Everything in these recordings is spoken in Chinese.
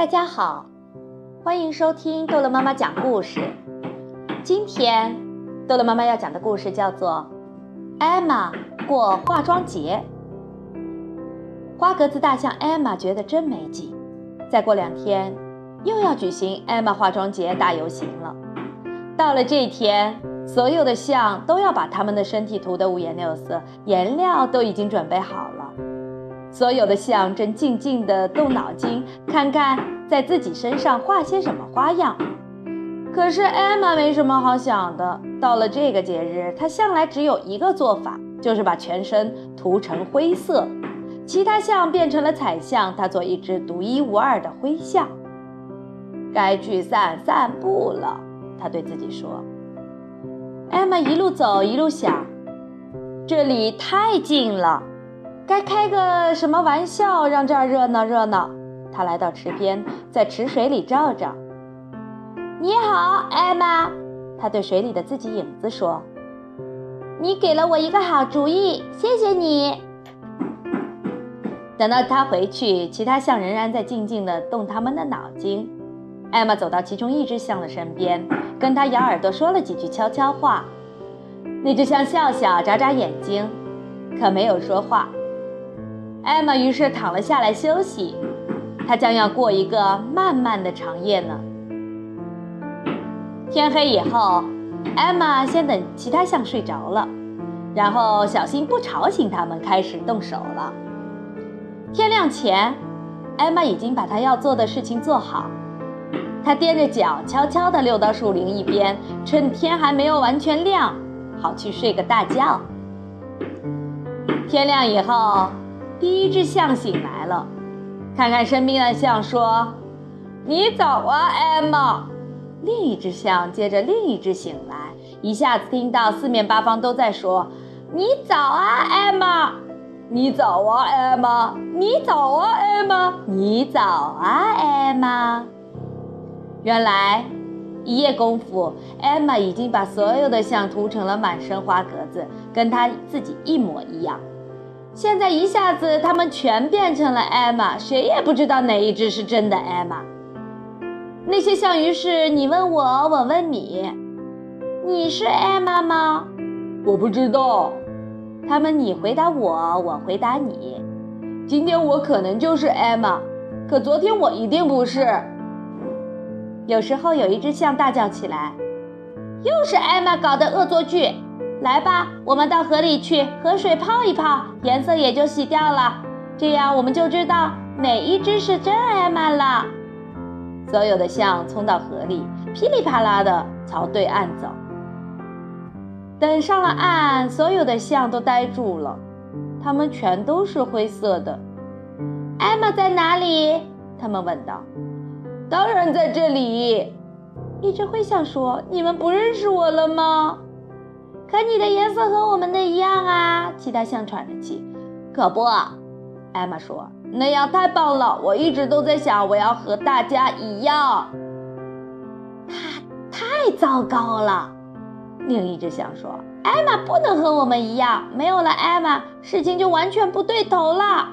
大家好，欢迎收听豆乐妈妈讲故事。今天豆乐妈妈要讲的故事叫做《艾玛过化妆节》。花格子大象艾玛觉得真没劲，再过两天又要举行艾玛化妆节大游行了。到了这一天，所有的象都要把它们的身体涂得五颜六色，颜料都已经准备好了。所有的象正静静地动脑筋，看看在自己身上画些什么花样。可是艾玛没什么好想的。到了这个节日，她向来只有一个做法，就是把全身涂成灰色。其他象变成了彩象，她做一只独一无二的灰象。该去散散步了，她对自己说。艾玛一路走一路想，这里太静了。该开个什么玩笑，让这儿热闹热闹。他来到池边，在池水里照照。你好，艾玛。他对水里的自己影子说：“你给了我一个好主意，谢谢你。”等到他回去，其他象仍然在静静地动他们的脑筋。艾玛走到其中一只象的身边，跟他咬耳朵说了几句悄悄话。那只象笑笑，眨眨眼睛，可没有说话。艾玛于是躺了下来休息，她将要过一个漫漫的长夜呢。天黑以后，艾玛先等其他象睡着了，然后小心不吵醒他们，开始动手了。天亮前，艾玛已经把她要做的事情做好，她踮着脚悄悄地溜到树林一边，趁天还没有完全亮，好去睡个大觉。天亮以后。第一只象醒来了，看看身边的象说：“你早啊，艾玛。”另一只象接着另一只醒来，一下子听到四面八方都在说：“你早啊，艾玛！你早啊，艾玛！你早啊，艾玛！你早啊，艾玛！”原来一夜功夫，艾玛已经把所有的象涂成了满身花格子，跟她自己一模一样。现在一下子，他们全变成了艾玛，谁也不知道哪一只是真的艾玛。那些象于是你问我，我问你，你是艾玛吗？我不知道。他们你回答我，我回答你。今天我可能就是艾玛，可昨天我一定不是。有时候有一只象大叫起来：“又是艾玛搞的恶作剧！”来吧，我们到河里去，河水泡一泡，颜色也就洗掉了。这样我们就知道哪一只是真艾玛了。所有的象冲到河里，噼里啪啦的朝对岸走。等上了岸，所有的象都呆住了，它们全都是灰色的。艾玛在哪里？他们问道。当然在这里。一只灰象说：“你们不认识我了吗？”可你的颜色和我们的一样啊！其他象喘着气。可不，艾玛说，那样太棒了。我一直都在想，我要和大家一样。太太糟糕了。另一只象说，艾玛不能和我们一样，没有了艾玛，事情就完全不对头了。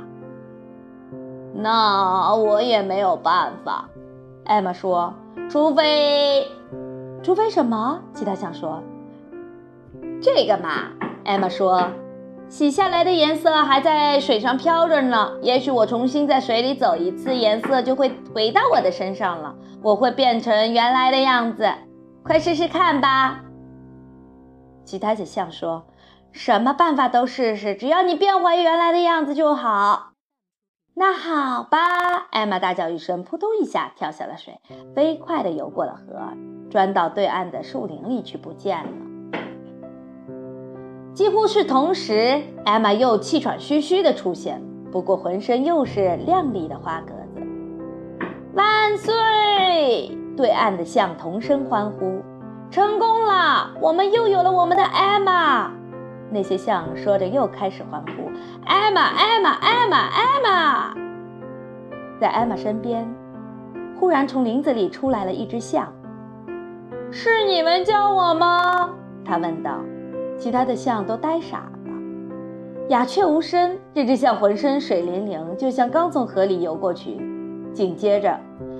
那我也没有办法。艾玛说，除非，除非什么？其他象说。这个嘛，艾玛说，洗下来的颜色还在水上飘着呢。也许我重新在水里走一次，颜色就会回到我的身上了。我会变成原来的样子，快试试看吧。其他的象说，什么办法都试试，只要你变回原来的样子就好。那好吧，艾玛大叫一声，扑通一下跳下了水，飞快地游过了河，钻到对岸的树林里去，不见了。几乎是同时，艾玛又气喘吁吁地出现，不过浑身又是亮丽的花格子。万岁！对岸的象同声欢呼：“成功了！我们又有了我们的艾玛！”那些象说着又开始欢呼：“艾玛，艾玛，艾玛，艾玛！”在艾玛身边，忽然从林子里出来了一只象。“是你们叫我吗？”他问道。其他的象都呆傻了，鸦雀无声。这只象浑身水灵灵，就像刚从河里游过去。紧接着，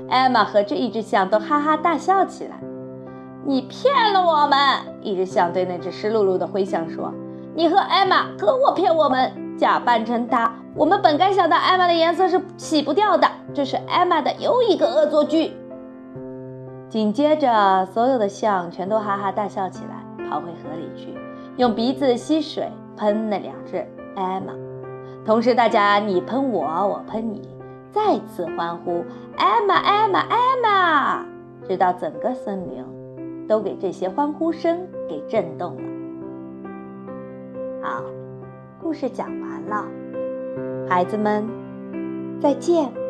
艾玛和这一只象都哈哈大笑起来。你骗了我们！一只象对那只湿漉漉的灰象说：“你和艾玛可我骗我们，假扮成她。我们本该想到艾玛的颜色是洗不掉的，这是艾玛的又一个恶作剧。”紧接着，所有的象全都哈哈大笑起来，跑回河里去，用鼻子吸水喷那两只艾玛。同时，大家你喷我，我喷你，再次欢呼：“艾玛，艾玛，艾玛！”直到整个森林都给这些欢呼声给震动了。好，故事讲完了，孩子们，再见。